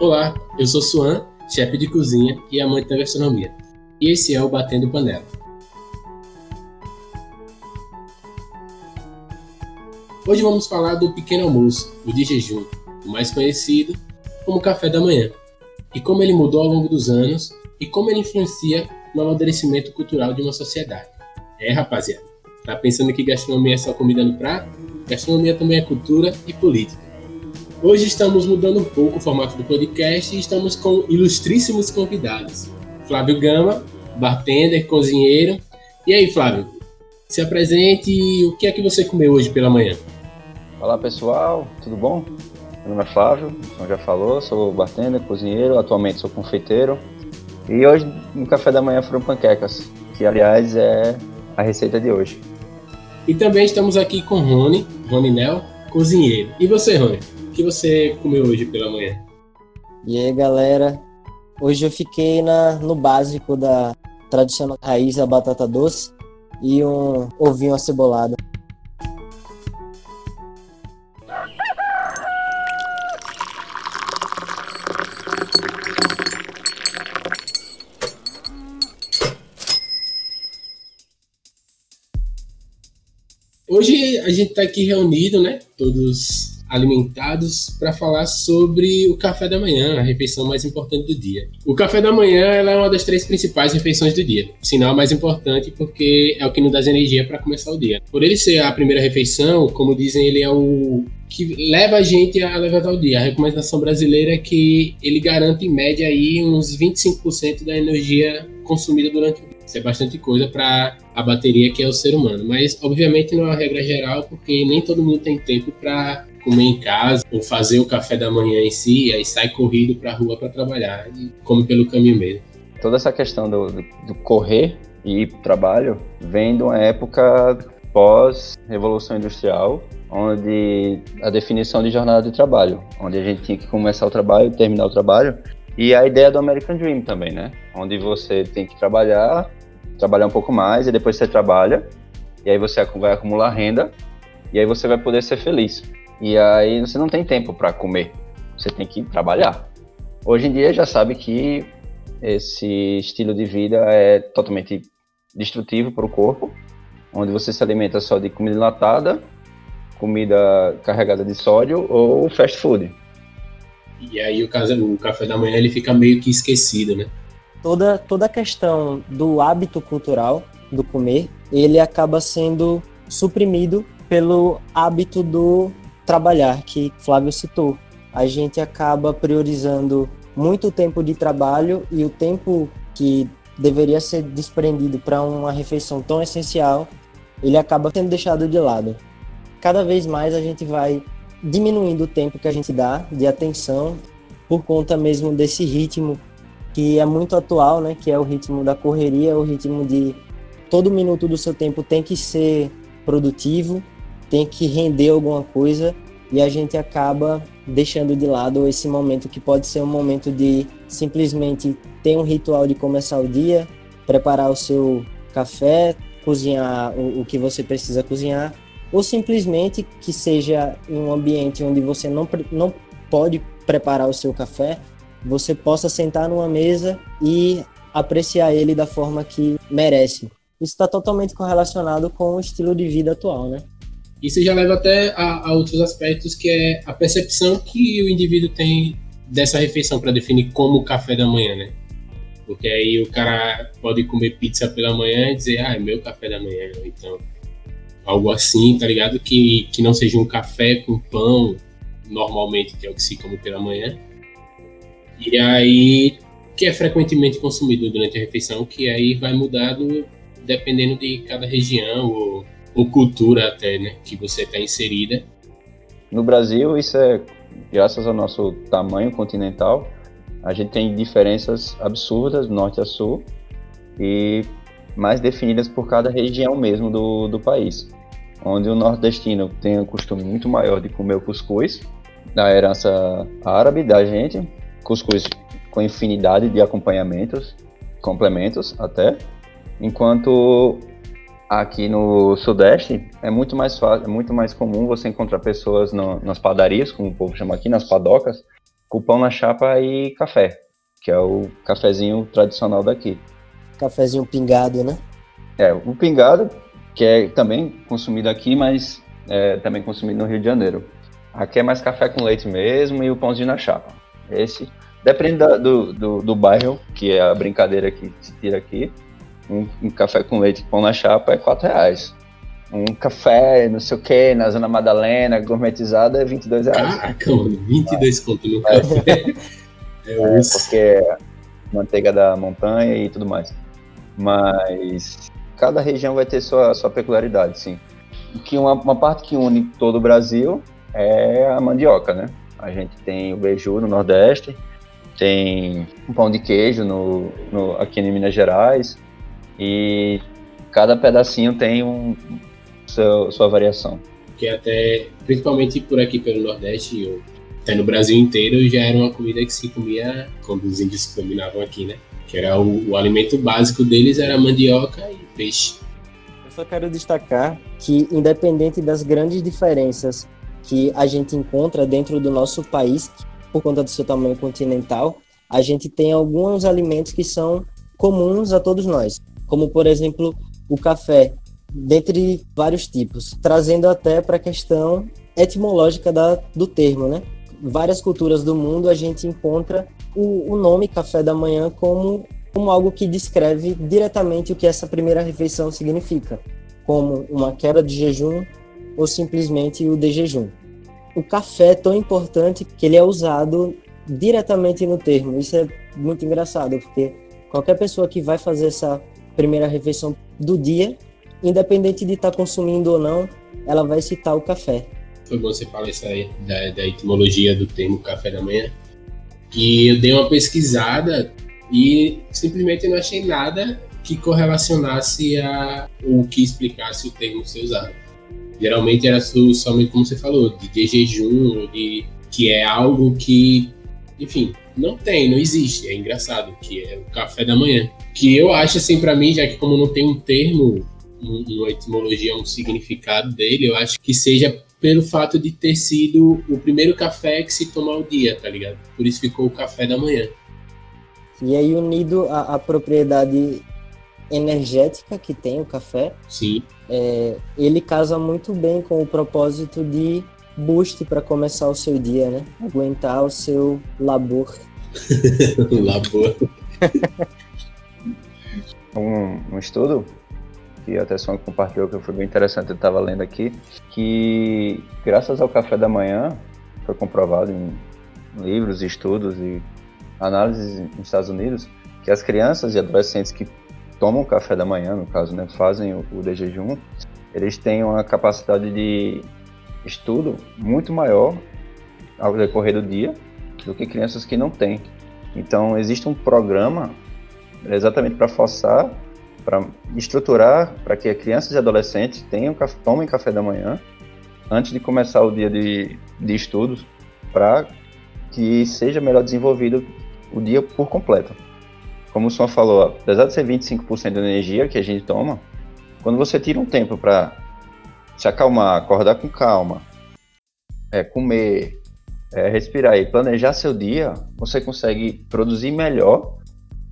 Olá, eu sou Suan, chefe de cozinha e amante da gastronomia. E esse é o Batendo Panela. Hoje vamos falar do pequeno almoço, o de jejum, o mais conhecido como café da manhã, e como ele mudou ao longo dos anos e como ele influencia no amadurecimento cultural de uma sociedade. É, rapaziada, tá pensando que gastronomia é só comida no prato? Gastronomia também é cultura e política. Hoje estamos mudando um pouco o formato do podcast e estamos com ilustríssimos convidados. Flávio Gama, bartender, cozinheiro. E aí, Flávio, se apresente e o que é que você comeu hoje pela manhã? Olá pessoal, tudo bom? Meu nome é Flávio, como já falou, sou bartender, cozinheiro, atualmente sou confeiteiro. E hoje no café da manhã foram panquecas, que aliás é a receita de hoje. E também estamos aqui com Rony, Rony Nel, cozinheiro. E você, Rony? Que você comeu hoje pela manhã? E aí, galera? Hoje eu fiquei na, no básico da tradicional raiz da batata doce e um ovinho acebolado. Hoje a gente está aqui reunido, né? Todos alimentados para falar sobre o café da manhã, a refeição mais importante do dia. O café da manhã é uma das três principais refeições do dia, sinal mais importante porque é o que nos dá energia para começar o dia. Por ele ser a primeira refeição, como dizem, ele é o que leva a gente a levantar o dia. A recomendação brasileira é que ele garante em média aí uns 25% da energia consumida durante o dia. Isso é bastante coisa para a bateria que é o ser humano, mas obviamente não é uma regra geral porque nem todo mundo tem tempo para comer em casa ou fazer o café da manhã em si, aí sai corrido para a rua para trabalhar e come pelo caminho mesmo. Toda essa questão do, do, do correr e ir para o trabalho vem de uma época pós-revolução industrial, onde a definição de jornada de trabalho, onde a gente tinha que começar o trabalho, terminar o trabalho, e a ideia do American Dream também, né? Onde você tem que trabalhar, trabalhar um pouco mais, e depois você trabalha, e aí você vai acumular renda, e aí você vai poder ser feliz. E aí você não tem tempo para comer, você tem que trabalhar. Hoje em dia já sabe que esse estilo de vida é totalmente destrutivo para o corpo, onde você se alimenta só de comida enlatada, comida carregada de sódio ou fast food. E aí o, caso, o café da manhã ele fica meio que esquecido, né? Toda, toda a questão do hábito cultural do comer, ele acaba sendo suprimido pelo hábito do trabalhar, que Flávio citou. A gente acaba priorizando muito tempo de trabalho e o tempo que deveria ser desprendido para uma refeição tão essencial, ele acaba sendo deixado de lado. Cada vez mais a gente vai diminuindo o tempo que a gente dá de atenção por conta mesmo desse ritmo que é muito atual, né, que é o ritmo da correria, o ritmo de todo minuto do seu tempo tem que ser produtivo, tem que render alguma coisa e a gente acaba deixando de lado esse momento que pode ser um momento de simplesmente ter um ritual de começar o dia, preparar o seu café, cozinhar o, o que você precisa cozinhar, ou simplesmente que seja um ambiente onde você não, não pode preparar o seu café, você possa sentar numa mesa e apreciar ele da forma que merece. Isso está totalmente correlacionado com o estilo de vida atual, né? Isso já leva até a, a outros aspectos, que é a percepção que o indivíduo tem dessa refeição para definir como o café da manhã, né? Porque aí o cara pode comer pizza pela manhã e dizer, ah, é meu café da manhã, então algo assim, tá ligado? Que, que não seja um café com pão, normalmente, que é o que se come pela manhã. E aí, que é frequentemente consumido durante a refeição, que aí vai mudando dependendo de cada região ou ou cultura até, né, que você está inserida. No Brasil, isso é graças ao nosso tamanho continental, a gente tem diferenças absurdas norte a sul e mais definidas por cada região mesmo do, do país. Onde o nordestino tem um costume muito maior de comer o cuscuz, da herança árabe da gente, cuscuz com infinidade de acompanhamentos, complementos até, enquanto Aqui no Sudeste é muito mais fácil, é muito mais comum você encontrar pessoas no, nas padarias, como o povo chama aqui, nas padocas, com pão na chapa e café, que é o cafezinho tradicional daqui. Cafezinho pingado, né? É, o pingado, que é também consumido aqui, mas é também consumido no Rio de Janeiro. Aqui é mais café com leite mesmo e o pãozinho na chapa. Esse, depende da, do, do, do, bairro, que é a brincadeira que se tira aqui, um, um café com leite e pão na chapa é 4 reais. Um café, não sei o que, na Zona Madalena, gourmetizada, é 22 reais. Caraca, mano, 22 conto no café. É, é porque é manteiga da montanha e tudo mais. Mas cada região vai ter sua, sua peculiaridade, sim. Que uma, uma parte que une todo o Brasil é a mandioca, né? A gente tem o beiju no Nordeste, tem um pão de queijo no, no, aqui em Minas Gerais e cada pedacinho tem um, seu, sua variação. Que até, principalmente por aqui pelo Nordeste, ou até no Brasil inteiro, já era uma comida que se comia quando os índios combinavam aqui, né? Que era o, o alimento básico deles era mandioca e peixe. Eu só quero destacar que, independente das grandes diferenças que a gente encontra dentro do nosso país, por conta do seu tamanho continental, a gente tem alguns alimentos que são comuns a todos nós, como por exemplo o café, dentre vários tipos, trazendo até para a questão etimológica da, do termo, né? Várias culturas do mundo a gente encontra o, o nome café da manhã como, como algo que descreve diretamente o que essa primeira refeição significa, como uma quebra de jejum ou simplesmente o de jejum. O café é tão importante que ele é usado diretamente no termo. Isso é muito engraçado, porque qualquer pessoa que vai fazer essa primeira refeição do dia, independente de estar tá consumindo ou não, ela vai citar o café. Foi bom você falar isso aí, da, da etimologia do termo café da manhã, que eu dei uma pesquisada e simplesmente não achei nada que correlacionasse a ou que explicasse o termo ser usado. Geralmente era somente como você falou, de, de jejum, de, que é algo que, enfim, não tem, não existe. É engraçado, que é o café da manhã. Que eu acho assim para mim, já que como não tem um termo, uma etimologia, um significado dele, eu acho que seja pelo fato de ter sido o primeiro café que se toma ao dia, tá ligado? Por isso ficou o café da manhã. E aí unido à, propriedade energética que tem o café, sim, é, ele casa muito bem com o propósito de boost para começar o seu dia, né? Aguentar o seu labor. labor. um, um estudo que a Tesson compartilhou que foi bem interessante, eu estava lendo aqui, que graças ao café da manhã, foi comprovado em livros, estudos e análises nos Estados Unidos, que as crianças e adolescentes que tomam café da manhã, no caso, né, fazem o, o de jejum, eles têm uma capacidade de estudo muito maior ao decorrer do dia do que crianças que não têm. Então, existe um programa exatamente para forçar, para estruturar para que crianças e adolescentes tenham, tomem café da manhã antes de começar o dia de, de estudos, para que seja melhor desenvolvido o dia por completo. Como o senhor falou, apesar de ser 25% da energia que a gente toma, quando você tira um tempo para se acalmar, acordar com calma, é, comer, é, respirar e planejar seu dia, você consegue produzir melhor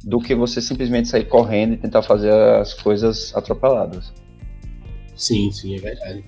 do que você simplesmente sair correndo e tentar fazer as coisas atropeladas. Sim, sim, é verdade.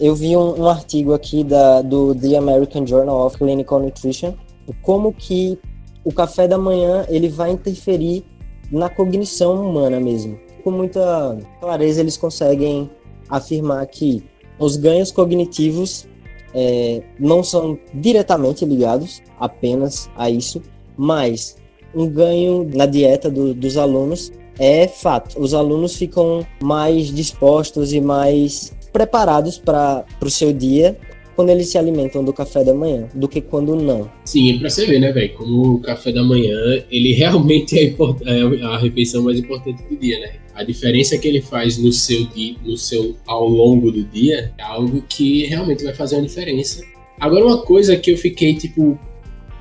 Eu vi um, um artigo aqui da, do The American Journal of Clinical Nutrition, como que o café da manhã ele vai interferir na cognição humana mesmo. Com muita clareza eles conseguem afirmar que os ganhos cognitivos é, não são diretamente ligados apenas a isso, mas um ganho na dieta do, dos alunos é fato. Os alunos ficam mais dispostos e mais preparados para o seu dia quando eles se alimentam do café da manhã do que quando não. Sim, é pra você ver, né, velho? Como o café da manhã, ele realmente é, é a refeição mais importante do dia, né? A diferença que ele faz no seu dia, no seu ao longo do dia, é algo que realmente vai fazer uma diferença. Agora uma coisa que eu fiquei tipo,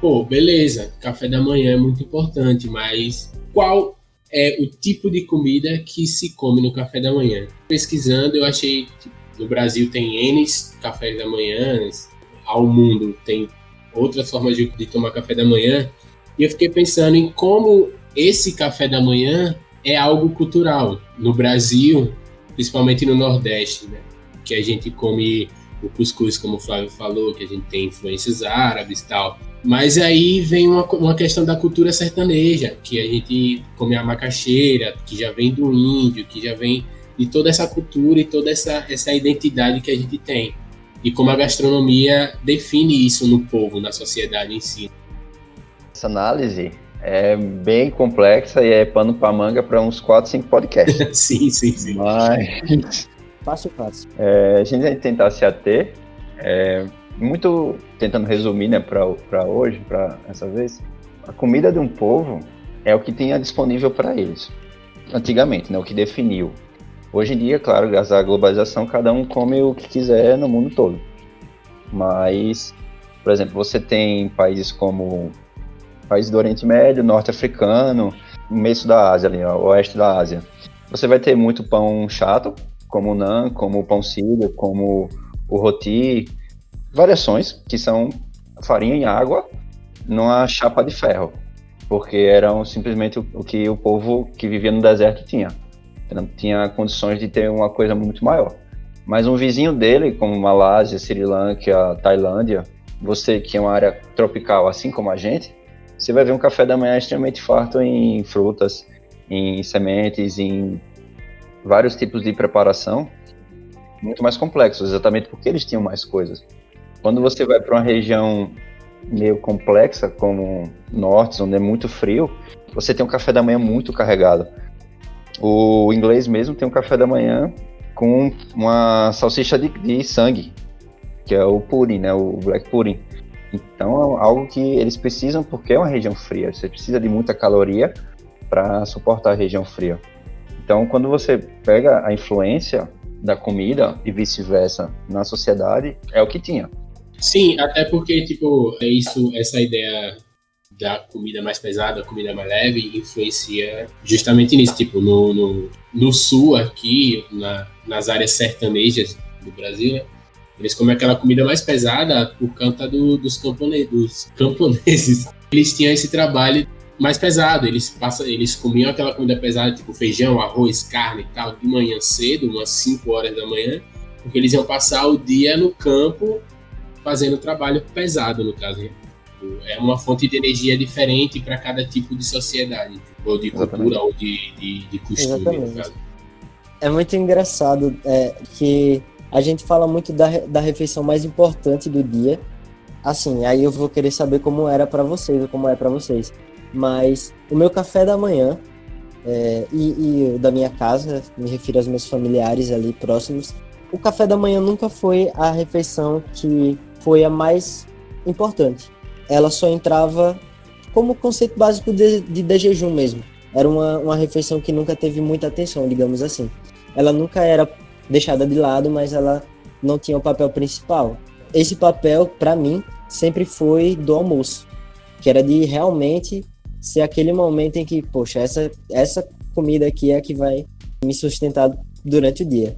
pô, beleza, café da manhã é muito importante, mas qual é o tipo de comida que se come no café da manhã? Pesquisando, eu achei tipo, no Brasil tem N cafés da manhã, ao mundo tem outras formas de, de tomar café da manhã. E eu fiquei pensando em como esse café da manhã é algo cultural. No Brasil, principalmente no Nordeste, né? Que a gente come o cuscuz, como o Flávio falou, que a gente tem influências árabes e tal. Mas aí vem uma, uma questão da cultura sertaneja, que a gente come a macaxeira, que já vem do índio, que já vem de toda essa cultura e toda essa, essa identidade que a gente tem. E como a gastronomia define isso no povo, na sociedade em si. Essa análise é bem complexa e é pano para manga para uns 4, 5 podcasts. sim, sim, sim. Mas. Fácil, fácil. É, a gente vai tentar se ater. É, muito tentando resumir, né, para hoje, para essa vez. A comida de um povo é o que tinha disponível para eles. Antigamente, né, o que definiu. Hoje em dia, claro, graças à globalização, cada um come o que quiser no mundo todo. Mas, por exemplo, você tem países como países do Oriente Médio, Norte Africano, meio da Ásia ali, ó, oeste da Ásia. Você vai ter muito pão chato, como o naan, como o pão sírio, como o roti, variações que são farinha em água numa chapa de ferro, porque eram simplesmente o, que o povo que vivia no deserto tinha. Não tinha condições de ter uma coisa muito maior. Mas um vizinho dele, como Malásia, Sri Lanka, Tailândia, você que é uma área tropical, assim como a gente, você vai ver um café da manhã extremamente farto em frutas, em sementes, em vários tipos de preparação muito mais complexos, exatamente porque eles tinham mais coisas. Quando você vai para uma região meio complexa, como norte, onde é muito frio, você tem um café da manhã muito carregado. O inglês mesmo tem um café da manhã com uma salsicha de, de sangue, que é o pudding, né, o black pudding. Então é algo que eles precisam porque é uma região fria. Você precisa de muita caloria para suportar a região fria. Então, quando você pega a influência da comida e vice-versa na sociedade, é o que tinha. Sim, até porque, tipo, é isso, essa ideia da comida mais pesada, comida mais leve, influencia justamente nisso. Tipo, no, no, no sul aqui, na, nas áreas sertanejas do Brasil, né? Eles comem aquela comida mais pesada por conta do, dos, camponeses, dos camponeses. Eles tinham esse trabalho mais pesado. Eles, passam, eles comiam aquela comida pesada, tipo feijão, arroz, carne e tal, de manhã cedo, umas 5 horas da manhã, porque eles iam passar o dia no campo fazendo trabalho pesado, no caso. Né? É uma fonte de energia diferente para cada tipo de sociedade, ou de cultura, Exatamente. ou de, de, de costume. É muito engraçado é, que a gente fala muito da, da refeição mais importante do dia. Assim, aí eu vou querer saber como era para vocês, ou como é para vocês. Mas o meu café da manhã é, e, e da minha casa, me refiro aos meus familiares ali próximos, o café da manhã nunca foi a refeição que foi a mais importante. Ela só entrava como conceito básico de, de, de jejum mesmo. Era uma, uma refeição que nunca teve muita atenção, digamos assim. Ela nunca era deixada de lado, mas ela não tinha o papel principal. Esse papel, para mim, sempre foi do almoço, que era de realmente ser aquele momento em que, poxa, essa, essa comida aqui é a que vai me sustentar durante o dia.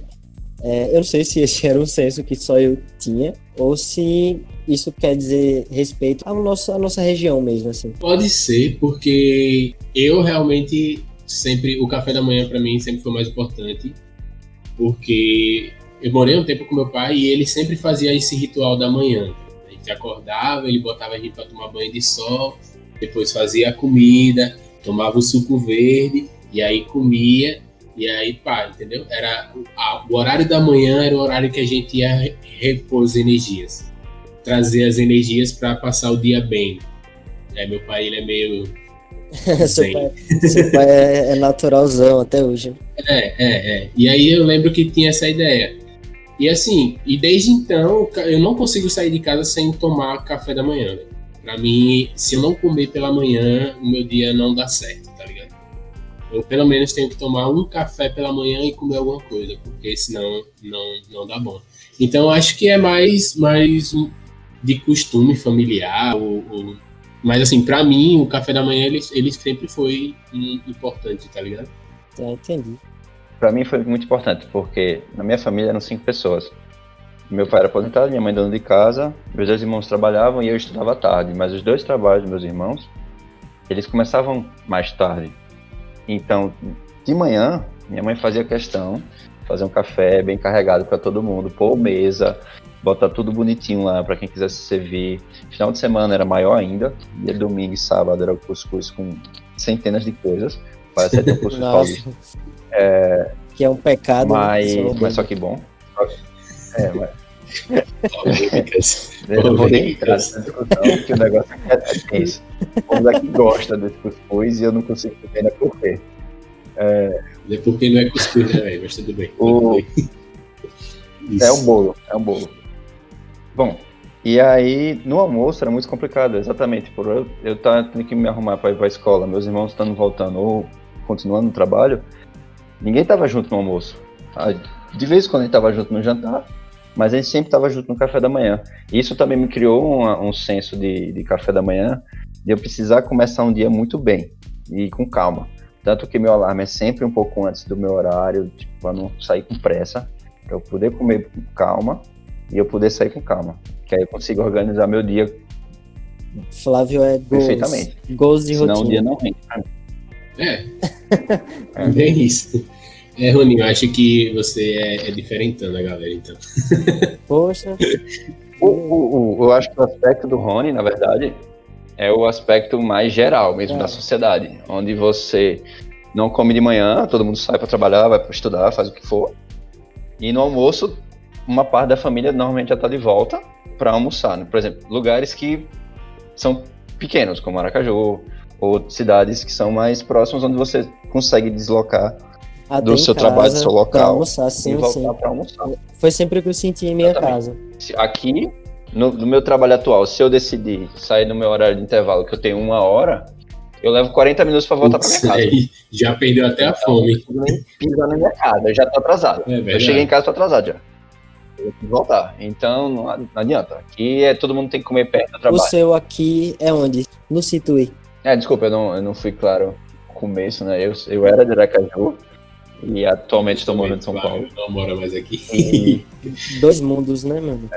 É, eu não sei se esse era um senso que só eu tinha, ou se isso quer dizer respeito à nossa, à nossa região mesmo, assim. Pode ser, porque eu realmente sempre, o café da manhã para mim sempre foi mais importante porque eu morei um tempo com meu pai e ele sempre fazia esse ritual da manhã. A gente acordava, ele botava a gente para tomar banho de sol, depois fazia a comida, tomava o suco verde e aí comia e aí pá, entendeu? Era a, o horário da manhã era o horário que a gente ia repor as energias, trazer as energias para passar o dia bem. É, meu pai ele é meio seu, pai, seu pai é, é naturalzão até hoje. É, é, é. E aí eu lembro que tinha essa ideia. E assim, e desde então eu não consigo sair de casa sem tomar café da manhã. Né? Pra mim, se eu não comer pela manhã, o meu dia não dá certo? Eu pelo menos tenho que tomar um café pela manhã e comer alguma coisa, porque senão não, não dá bom. Então acho que é mais, mais de costume familiar ou, ou mas assim, para mim, o café da manhã ele, ele sempre foi importante, tá ligado? É, entendi. Para mim foi muito importante, porque na minha família eram cinco pessoas. Meu pai era aposentado, minha mãe dona de casa, meus dois irmãos trabalhavam e eu estudava tarde, mas os dois trabalhos dos meus irmãos, eles começavam mais tarde. Então, de manhã, minha mãe fazia questão fazer um café bem carregado para todo mundo, pôr mesa, botar tudo bonitinho lá para quem quisesse servir. Final de semana era maior ainda, dia domingo e sábado era o cuscuz com centenas de coisas. Parece até um cuscuz paulista. É, que é um pecado. Né? Mas, mas só que bom. É, mas... eu não vou nem entrar nessa discussão, porque o negócio é tenso. O povo gosta desse cuscuz e eu não consigo entender por quê. É, é porque não é cuscuz, né, velho? Mas tudo bem. O... É um bolo, é um bolo. Bom, e aí no almoço era muito complicado, exatamente, por eu, eu tava tendo que me arrumar para ir para a escola, meus irmãos estando voltando ou continuando no trabalho, ninguém tava junto no almoço. De vez em quando a gente tava junto no jantar, mas a gente sempre tava junto no café da manhã. Isso também me criou um, um senso de, de café da manhã, de eu precisar começar um dia muito bem e com calma. Tanto que meu alarme é sempre um pouco antes do meu horário, tipo, para não sair com pressa, para eu poder comer com calma e eu poder sair com calma. Que aí eu consigo organizar meu dia Flávio é goals, perfeitamente. Goals de Senão rotina. o dia não rende pra mim. É. é bem isso. É, Roninho, eu acho que você é, é diferentão da galera, então. Poxa. O, o, o, eu acho que o aspecto do Rony, na verdade, é o aspecto mais geral mesmo É. da sociedade, onde você não come de manhã, todo mundo sai para trabalhar, vai para estudar, faz o que for. E no almoço, uma parte da família normalmente já está de volta para almoçar. né? Por exemplo, lugares que são pequenos, como Aracaju, ou cidades que são mais próximas, onde você consegue deslocar do seu casa, trabalho, do seu pra local, almoçar, e sim, voltar sim. para almoçar. Foi sempre o que eu senti em minha Exatamente. casa. Aqui, no, no meu trabalho atual, se eu decidir sair no meu horário de intervalo, que eu tenho uma hora, eu levo 40 minutos para voltar para minha casa. já perdeu até a fome. Consigo nem pisar na minha casa, eu já tô atrasado. É eu cheguei em casa, tô atrasado já. Eu ter que voltar. Então, não, não adianta. Aqui é, todo mundo tem que comer perto do O trabalho. seu aqui é onde? No Situi. É, desculpa, eu não, eu não fui claro no começo, né? Eu, eu era de Aracaju e atualmente estou morando em São Paulo. Não mora mais aqui. E Dois mundos, né, mano?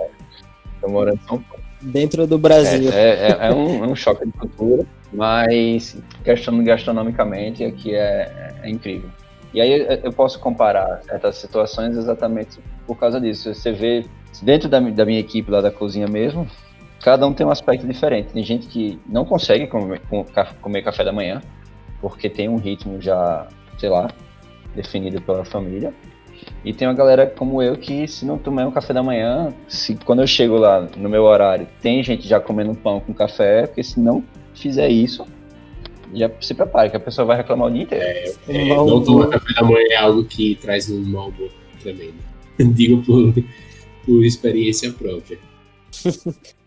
estou morando em São Paulo. Dentro do Brasil. É, é, é um, é um choque de cultura, mas questão gastronomicamente aqui é, é incrível. E aí eu- posso comparar certas situações exatamente por causa disso. Você vê dentro da, da minha equipe lá da cozinha mesmo, cada um tem um aspecto diferente. Tem gente que não consegue comer, comer café da manhã, porque tem um ritmo já, sei lá, definido pela família. E tem uma galera como eu que se não tomar um café da manhã, se quando eu chego lá no meu horário, tem gente já comendo pão com café, porque se não fizer isso, já se prepare, que a pessoa vai reclamar o dia inteiro. Um É, mau não tomar café da manhã é algo que traz um mau humor tremendo. Digo por, por experiência própria.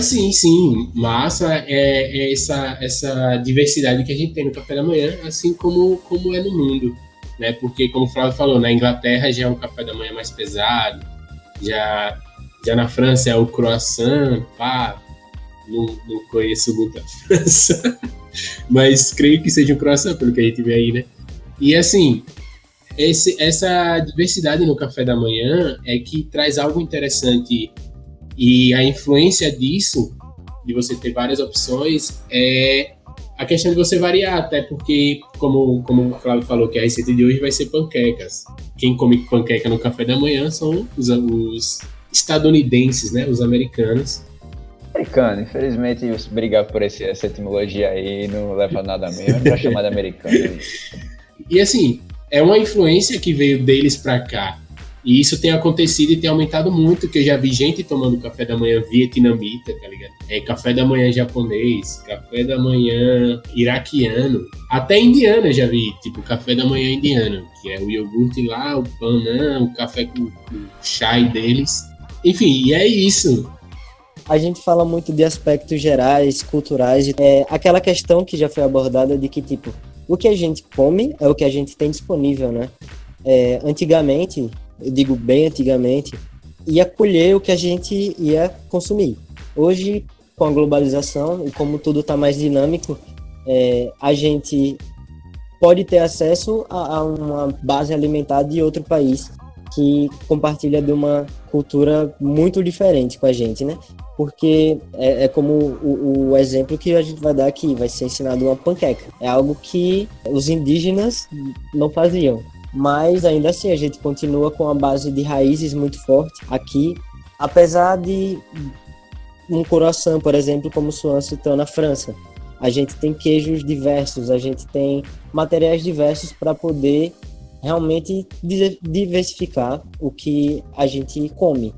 Mas sim, sim, massa é, é essa, essa diversidade que a gente tem no café da manhã, assim como, como é no mundo. Né? Porque, como o Flávio falou, na Inglaterra já é um café da manhã mais pesado, já, já na França é o croissant, pá, não, não conheço muito a França, mas creio que seja um croissant, pelo que a gente vê aí, né? E assim, esse, essa diversidade no café da manhã é que traz algo interessante e a influência disso, de você ter várias opções, é a questão de você variar, até porque, como, como o Flávio falou, que a receita de hoje vai ser panquecas. Quem come panqueca no café da manhã são os, os estadunidenses, né? Os americanos. Americano, infelizmente, brigar por esse, essa etimologia aí não leva a nada mesmo, pra chamar de americano. E assim, é uma influência que veio deles pra cá. E isso tem acontecido e tem aumentado muito, que eu já vi gente tomando café da manhã vietnamita, tá ligado? É café da manhã japonês, café da manhã iraquiano, até indiano eu já vi, tipo café da manhã indiano, que é o iogurte lá, o panã, o café com o chai deles. Enfim, e é isso. A gente fala muito de aspectos gerais, culturais, é aquela questão que já foi abordada de que, tipo, o que a gente come é o que a gente tem disponível, né? É, antigamente, eu digo bem antigamente, ia colher o que a gente ia consumir. Hoje, com a globalização e como tudo está mais dinâmico, é, a gente pode ter acesso a, a, uma base alimentar de outro país que compartilha de uma cultura muito diferente com a gente, né? Porque é, é como o, o, exemplo que a gente vai dar aqui, vai ser ensinado uma panqueca. É algo que os indígenas não faziam. Mas ainda assim a gente continua com a base de raízes muito forte aqui, apesar de um coração, por exemplo, como o Swan citou na França. A gente tem queijos diversos, a gente tem materiais diversos para poder realmente diversificar o que a gente come.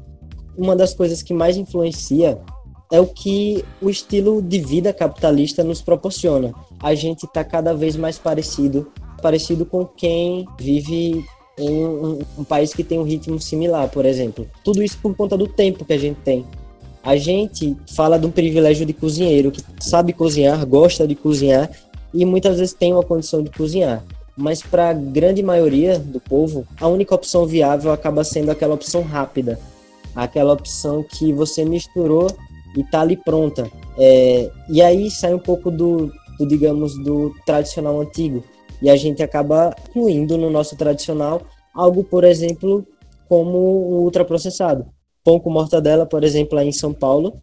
Uma das coisas que mais influencia é o que o estilo de vida capitalista nos proporciona. A gente está cada vez mais parecido, parecido com quem vive em um, um, país que tem um ritmo similar, por exemplo. Tudo isso por conta do tempo que a gente tem. A gente fala de um privilégio de cozinheiro que sabe cozinhar, gosta de cozinhar e muitas vezes tem uma condição de cozinhar. Mas para a grande maioria do povo, a única opção viável acaba sendo aquela opção rápida, aquela opção que você misturou e tá ali pronta. É, e aí sai um pouco do, do, digamos, do tradicional antigo. E a gente acaba incluindo no nosso tradicional algo, por exemplo, como o ultraprocessado. Pão com mortadela, por exemplo, aí em São Paulo,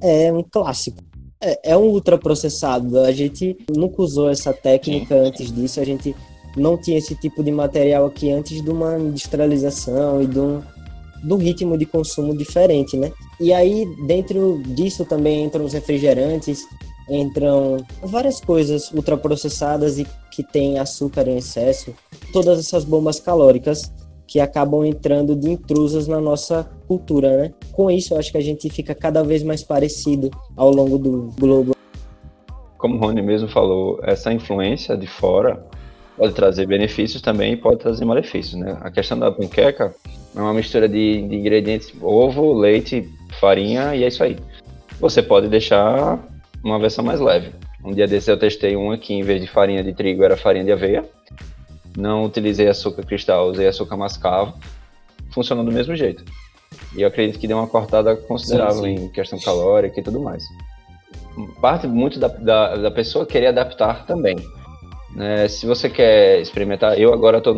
é um clássico. É, é um ultraprocessado. A gente nunca usou essa técnica antes disso. A gente não tinha esse tipo de material aqui antes de uma industrialização e de um, do ritmo de consumo diferente, né? E aí, dentro disso também entram os refrigerantes, entram várias coisas ultraprocessadas e que têm açúcar em excesso, todas essas bombas calóricas que acabam entrando de intrusas na nossa cultura, né? Com isso, eu acho que a gente fica cada vez mais parecido ao longo do globo. Como o Rony mesmo falou, essa influência de fora pode trazer benefícios também e pode trazer malefícios, né? A questão da panqueca é uma mistura de, de ingredientes, ovo, leite, farinha e é isso aí. Você pode deixar uma versão mais leve. Um dia desse eu testei uma que em vez de farinha de trigo era farinha de aveia. Não utilizei açúcar cristal, usei açúcar mascavo. Funcionou do mesmo jeito. E eu acredito que deu uma cortada considerável sim, sim. em questão calórica e tudo mais. Parte muito da, da, da pessoa querer adaptar também. Né? Se você quer experimentar, eu agora estou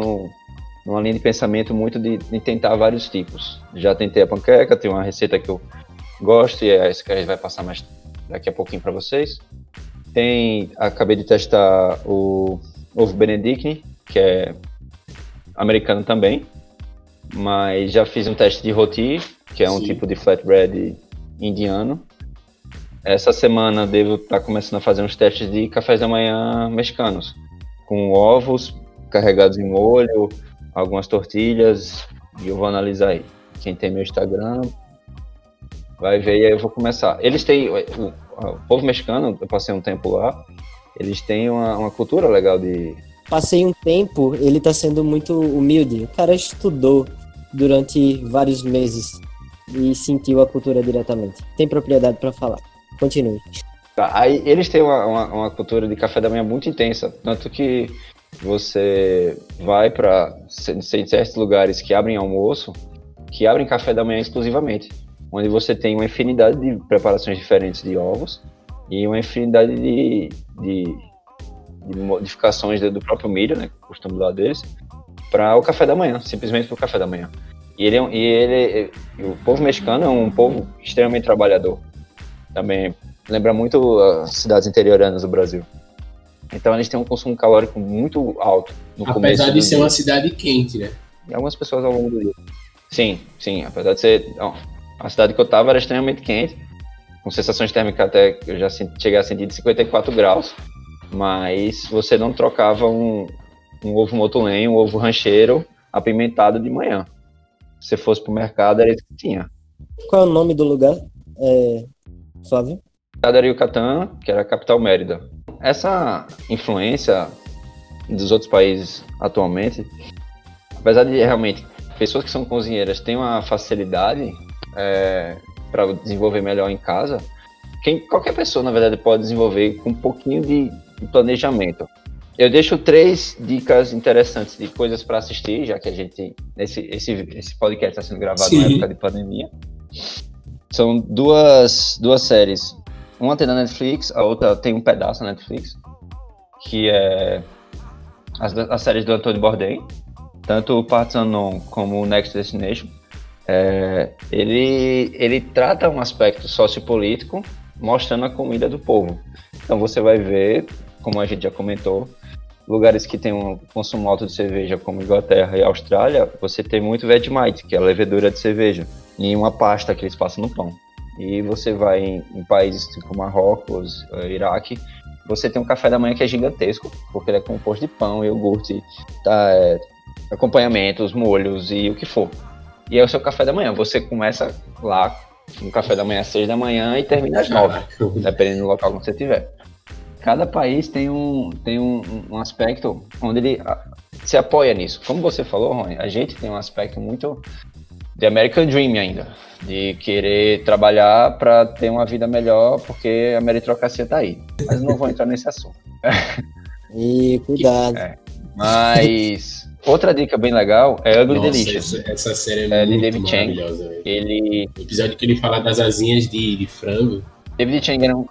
numa linha de pensamento muito de, de, tentar vários tipos. Já tentei a panqueca, tem uma receita que eu gosto e é essa que a gente vai passar mais daqui a pouquinho para vocês. Tem, acabei de testar o ovo benedict, que é americano também, mas já fiz um teste de roti, que é um Sim. tipo de flatbread indiano. Essa semana devo estar tá começando a fazer uns testes de cafés da manhã mexicanos, com ovos carregados em molho, algumas tortilhas, e eu vou analisar aí. Quem tem meu Instagram vai ver e aí eu vou começar. Eles têm, o, o povo mexicano, eu passei um tempo lá, eles têm uma, uma cultura legal de. Passei um tempo, ele tá sendo muito humilde. O cara estudou durante vários meses e sentiu a cultura diretamente. Tem propriedade para falar. Continue. Tá, aí eles têm uma, uma, uma, cultura de café da manhã muito intensa, tanto que você vai para certos lugares que abrem almoço, que abrem café da manhã exclusivamente, onde você tem uma infinidade de preparações diferentes de ovos e uma infinidade de, de, de modificações do próprio milho, né, costume lá deles, para o café da manhã, simplesmente para o café da manhã. E ele, é e ele, o povo mexicano é um povo extremamente trabalhador também lembra muito as cidades interioranas do Brasil. Então eles têm um consumo calórico muito alto no apesar começo. Apesar de ser dia. uma cidade quente, né? E algumas pessoas ao longo do dia. Sim, sim. Apesar de ser. Não, a cidade que eu estava era extremamente quente, com sensações térmicas até eu já cheguei a sentir de 54 graus, mas você não trocava um, um ovo motulenho, um ovo rancheiro apimentado de manhã. Se você fosse pro mercado, era isso que tinha. Qual é o nome do lugar? É, Flávio? Era Yucatán, que era a capital Mérida. Essa influência dos outros países atualmente, apesar de realmente pessoas que são cozinheiras têm uma facilidade é, para desenvolver melhor em casa, quem, qualquer pessoa, na verdade, pode desenvolver com um pouquinho de, de planejamento. Eu deixo três dicas interessantes de coisas para assistir, já que a gente esse, esse, esse podcast está sendo gravado Sim. na época de pandemia. São duas, duas séries uma tem na Netflix, a outra tem um pedaço na Netflix, que é as, as séries do Antônio Bourdain, tanto o Parts Unknown como o Next Destination. É, ele, ele trata um aspecto sociopolítico mostrando a comida do povo. Então você vai ver, como a gente já comentou, lugares que tem um consumo alto de cerveja, como Inglaterra e Austrália, você tem muito Vegemite, que é a levedura de cerveja, e uma pasta que eles passam no pão. E você vai em, em países tipo Marrocos, uh, Iraque, você tem um café da manhã que é gigantesco, porque ele é composto de pão, iogurte, tá, é, acompanhamentos, molhos e o que for. E é o seu café da manhã. Você começa lá no café da manhã às seis da manhã e termina às nove, dependendo do local que você estiver. Cada país tem um, tem um, um aspecto onde ele se apoia nisso. Como você falou, Rony, a gente tem um aspecto muito de American Dream ainda, de querer trabalhar para ter uma vida melhor, porque a meritocracia está aí. Mas não vou entrar nesse assunto. E cuidado. É. Mas outra dica bem legal é Ugly Nossa, Delicious. essa, essa série é, É, de muito David Chang. maravilhosa, velho. Ele, O episódio que ele fala das asinhas de, de frango. David Chang era um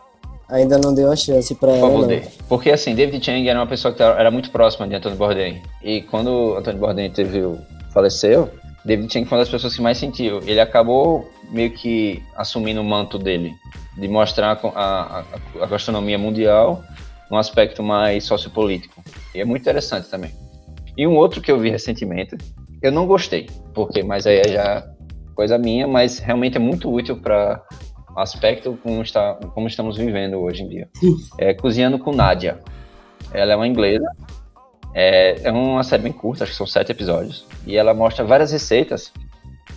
Ainda não deu a chance pra Por ela, favor, não. dê. Porque assim, David Chang era uma pessoa que era muito próxima de Antônio Bourdain. E quando Antônio Bourdain teve, o- faleceu, David Chang foi uma das pessoas que mais sentiu. Ele acabou meio que assumindo o manto dele, de mostrar a, a, a gastronomia mundial num aspecto mais sociopolítico. E é muito interessante também. E um outro que eu vi recentemente, eu não gostei, porque, mas aí é já coisa minha, mas realmente é muito útil para aspecto como, está, como estamos vivendo hoje em dia. É Cozinhando com Nádia. Ela é uma inglesa. É, é uma série bem curta, acho que são sete episódios. E ela mostra várias receitas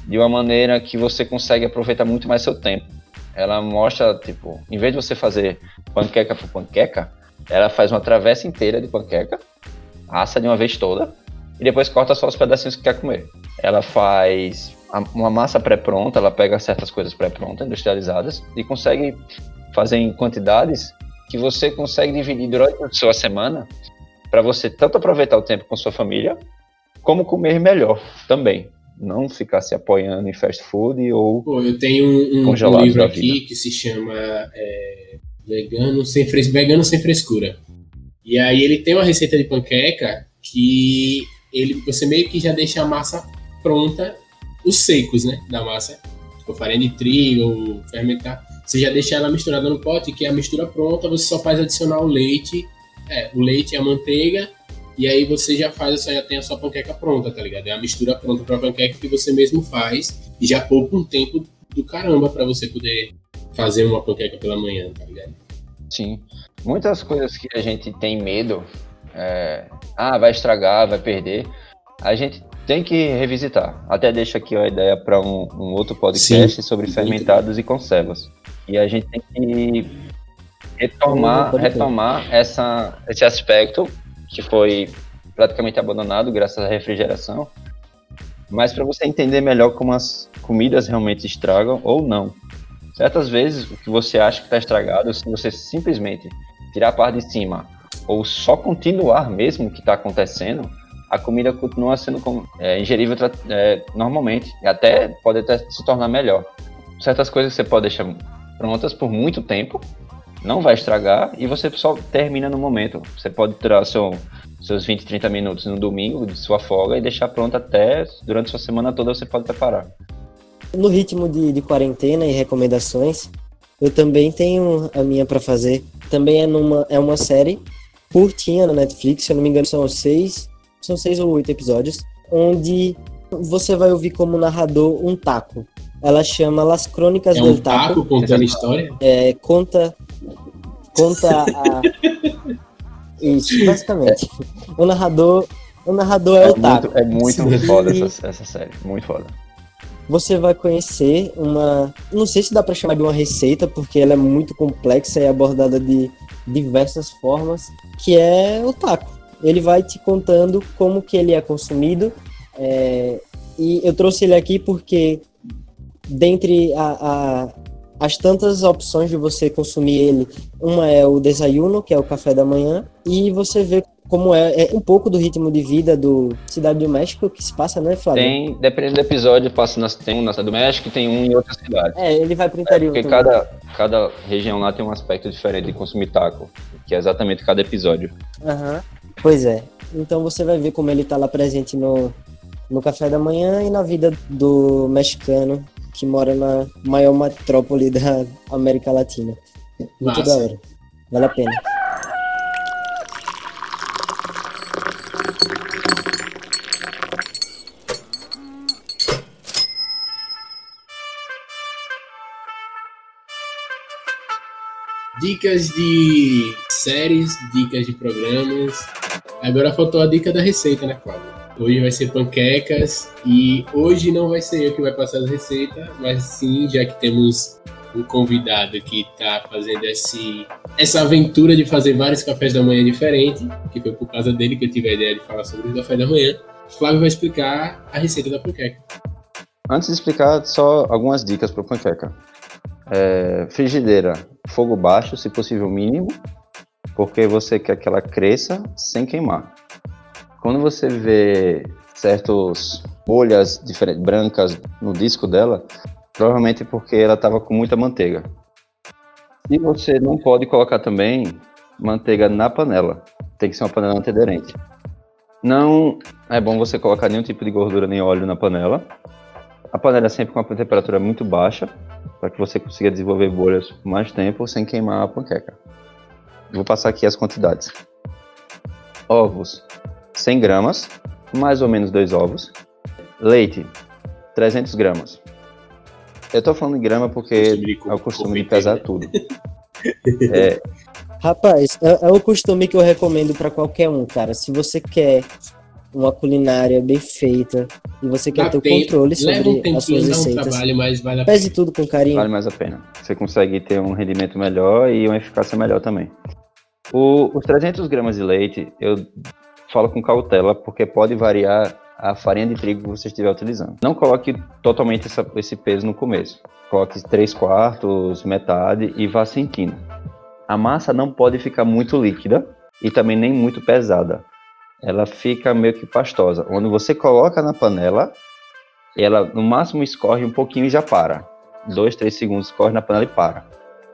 de uma maneira que você consegue aproveitar muito mais seu tempo. Ela mostra, tipo, em vez de você fazer panqueca por panqueca, ela faz uma travessa inteira de panqueca, assa de uma vez toda, e depois corta só os pedacinhos que quer comer. Ela faz uma massa pré-pronta, ela pega certas coisas pré-prontas, industrializadas, e consegue fazer em quantidades que você consegue dividir durante a sua semana para você tanto aproveitar o tempo com sua família, como comer melhor também. Não ficar se apoiando em fast food ou Pô, eu tenho um, um- um livro aqui que se chama é, Vegano, sem fres... Vegano Sem Frescura. E aí ele tem uma receita de panqueca que ele, você meio que já deixa a massa pronta, os secos, né, da massa, tipo farinha de trigo ou fermentar. Você já deixa ela misturada no pote, que é a mistura pronta, você só faz adicionar o leite, é, o leite e a manteiga, e aí você já faz, você já tem a sua panqueca pronta, tá ligado? É a mistura pronta pra panqueca que você mesmo faz e já poupa um tempo do caramba pra você poder fazer uma panqueca pela manhã, tá ligado? Sim. Muitas coisas que a gente tem medo, é, ah, vai estragar, vai perder, a gente tem que revisitar. Até deixo aqui a ideia para um, um outro podcast sobre muito fermentados e conservas. E a gente tem que retomar, retomar essa, esse aspecto que foi praticamente abandonado graças à refrigeração, mas para você entender melhor como as comidas realmente estragam ou não. Certas vezes, o que você acha que está estragado, se você simplesmente tirar a parte de cima ou só continuar mesmo o que está acontecendo, a comida continua sendo é, ingerível é, normalmente e até pode até se tornar melhor. Certas coisas você pode deixar prontas por muito tempo, não vai estragar e você só termina no momento. Você pode tirar seu, seus 20, 30 minutos no domingo de sua folga e deixar pronta até durante sua semana toda você pode preparar. No ritmo de, de quarentena e recomendações, eu também tenho a minha pra fazer. Também é numa é uma série curtinha na Netflix, se eu não me engano são seis, são seis ou oito episódios, onde você vai ouvir como narrador um taco. Ela chama Las Crônicas É del um taco contando história. É, conta conta a isso basicamente. O narrador o narrador é, É o taco. muito, é muito foda essa, essa série, muito foda. Você vai conhecer uma. Não sei se dá pra chamar de uma receita, porque ela é muito complexa e abordada de diversas formas, que é o taco. Ele vai te contando como que ele é consumido. é, E eu trouxe ele aqui porque, dentre a, a, as tantas opções de você consumir ele. Uma é o desayuno, que é o café da manhã, e você vê como é, é um pouco do ritmo de vida do Cidade do México que se passa, né, Flávio? Tem, dependendo do episódio, passa nas, tem um na Cidade do México e tem um em outra cidade. É, ele vai pro interior. É porque cada, cada região lá tem um aspecto diferente de consumir taco, que é exatamente cada episódio. Aham. Uhum. Pois é. Então você vai ver como ele tá lá presente no, no café da manhã e na vida do mexicano que mora na maior metrópole da América Latina. Muito Massa. da hora. Vale a pena. Dicas de séries, dicas de programas. Agora faltou a dica da receita, né, Cláudio? Hoje vai ser panquecas e hoje não vai ser eu que vai passar a receita, mas sim, já que temos um convidado que está fazendo esse, essa aventura de fazer vários cafés da manhã diferentes, que foi por causa dele que eu tive a ideia de falar sobre o café da manhã. Flávio vai explicar a receita da panqueca. Antes de explicar, só algumas dicas para panqueca. É, frigideira, fogo baixo, se possível mínimo, porque você quer que ela cresça sem queimar. Quando você vê certas bolhas brancas no disco dela, provavelmente porque ela estava com muita manteiga. E você não pode colocar também manteiga na panela, tem que ser uma panela antiaderente. Não é bom você colocar nenhum tipo de gordura nem óleo na panela. A panela é sempre com uma temperatura muito baixa, para que você consiga desenvolver bolhas por mais tempo sem queimar a panqueca. Vou passar aqui as quantidades. Ovos, 100 gramas, mais ou menos dois ovos. Leite, 300 gramas. Eu tô falando em grama porque é o costume de pesar tudo. é... Rapaz, é, é o costume que eu recomendo para qualquer um, cara. Se você quer uma culinária bem feita e você quer ter o controle sobre um as suas receitas. Trabalho, mas vale a Pese tudo com carinho. Vale mais a pena. Você consegue ter um rendimento melhor e uma eficácia melhor também. O, os 300 gramas de leite, eu fala com cautela, porque pode variar a farinha de trigo que você estiver utilizando. Não coloque totalmente essa, esse peso no começo. Coloque 3 quartos, metade e vá sentindo. A massa não pode ficar muito líquida e também nem muito pesada. Ela fica meio que pastosa. Quando você coloca na panela, ela no máximo escorre um pouquinho e já para. 2, 3 segundos escorre na panela e para.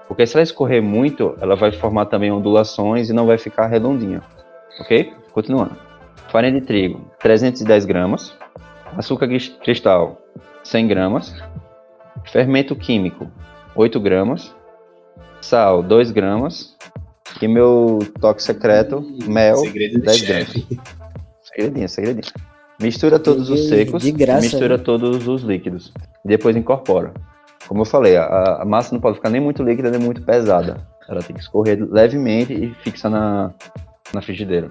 Porque se ela escorrer muito, ela vai formar também ondulações e não vai ficar redondinha. Ok? Continuando. Farinha de trigo, 310 gramas. Açúcar cristal, 100 gramas. Fermento químico, 8 gramas. Sal, 2 gramas. E meu toque secreto, mel, 10 gramas. Segredinho, segredinho. Mistura todos os secos, graça, mistura né? todos os líquidos. E depois incorpora. Como eu falei, a, a, massa não pode ficar nem muito líquida nem muito pesada. Ela tem que escorrer levemente e fixa na, na frigideira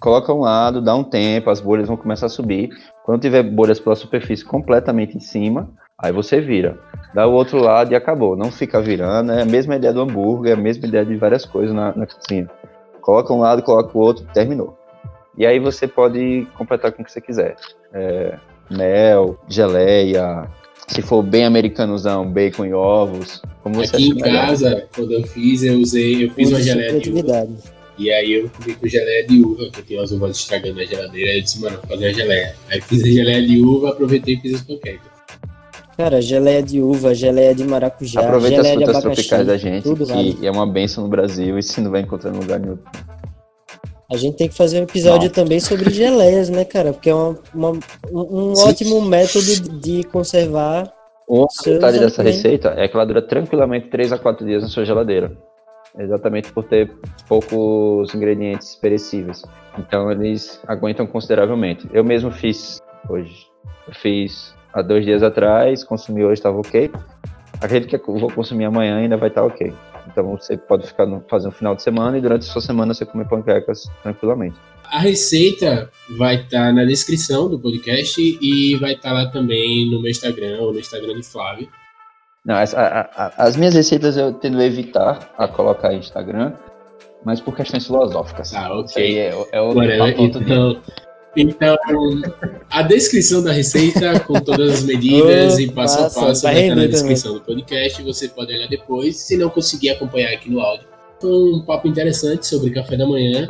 coloca um lado, dá um tempo, as bolhas vão começar a subir. Quando tiver bolhas pela superfície completamente em cima, aí você vira. Dá o outro lado e acabou. Não fica virando. É a mesma ideia do hambúrguer, é a mesma ideia de várias coisas na, na cozinha. Coloca um lado, coloca o outro, terminou. E aí você pode completar com o que você quiser. É, mel, geleia, se for bem americanozão, bacon e ovos. Como você Aqui em casa, quando eu fiz, eu usei, eu fiz uma geleia de uva. E aí eu comi com geleia de uva, que eu tinha umas uvas estragando na geladeira. Aí eu disse, mano, vou fazer a geleia. Aí fiz a geleia de uva, aproveitei e fiz as panquecas. Cara, geleia de uva, geleia de maracujá, Aproveita geleia as frutas tropicais da gente, tudo que vale. é uma benção no Brasil e se não vai encontrar em lugar nenhum. A gente tem que fazer um episódio não. também sobre geleias, né, cara? Porque é uma, uma um, um ótimo método de conservar. Uma vantagem dessa receita é que ela dura tranquilamente 3 a 4 dias na sua geladeira exatamente por ter poucos ingredientes perecíveis. Então eles aguentam consideravelmente. Eu mesmo fiz hoje. Eu fiz há dois dias atrás, consumi hoje, estava ok. Acredito que eu vou consumir amanhã ainda vai estar ok. Então você pode ficar no, fazer um final de semana e durante a sua semana você comer panquecas tranquilamente. A receita vai estar na descrição do podcast e vai estar lá também no meu Instagram ou no Instagram do Flávio. Não, as, a, a, as minhas receitas eu tendo a evitar a colocar em Instagram, mas por questões filosóficas. Ah, ok. É, é o Mano, então, Então, a descrição da receita, com todas as medidas oh, e passo a passo, vai estar na descrição também. do podcast. Você pode olhar depois, se não conseguir acompanhar aqui no áudio. Foi um papo interessante sobre café da manhã.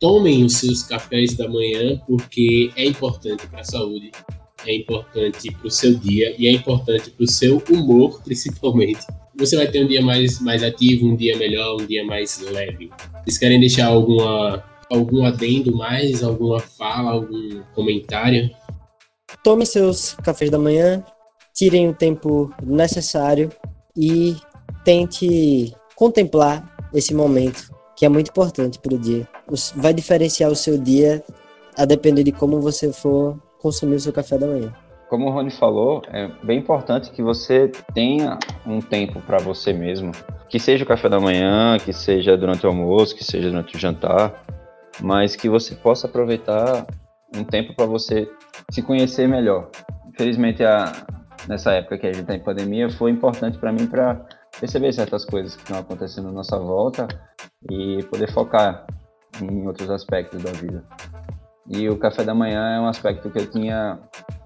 Tomem os seus cafés da manhã, porque é importante para a saúde, é importante para o seu dia e é importante para o seu humor, principalmente. Você vai ter um dia mais, mais ativo, um dia melhor, um dia mais leve. Vocês querem deixar alguma algum adendo mais, alguma fala, algum comentário? Tome seus cafés da manhã, tirem o tempo necessário e tente contemplar esse momento, que é muito importante para o dia. Vai diferenciar o seu dia a depender de como você for consumir o seu café da manhã. Como o Rony falou, é bem importante que você tenha um tempo para você mesmo. Que seja o café da manhã, que seja durante o almoço, que seja durante o jantar mas que você possa aproveitar um tempo para você se conhecer melhor. Infelizmente, a, nessa época que a gente está em pandemia, foi importante para mim para perceber certas coisas que estão acontecendo à nossa volta e poder focar em outros aspectos da vida. E o café da manhã é um aspecto que eu tinha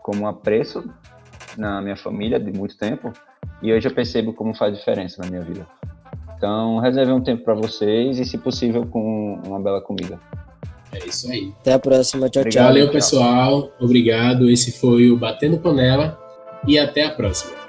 como apreço na minha família de muito tempo e hoje eu percebo como faz diferença na minha vida. Então, reserve um tempo para vocês e, se possível, com uma bela comida. É isso aí. Até a próxima. Tchau, tchau. Valeu, pessoal. Obrigado. Esse foi o Batendo Panela e até a próxima.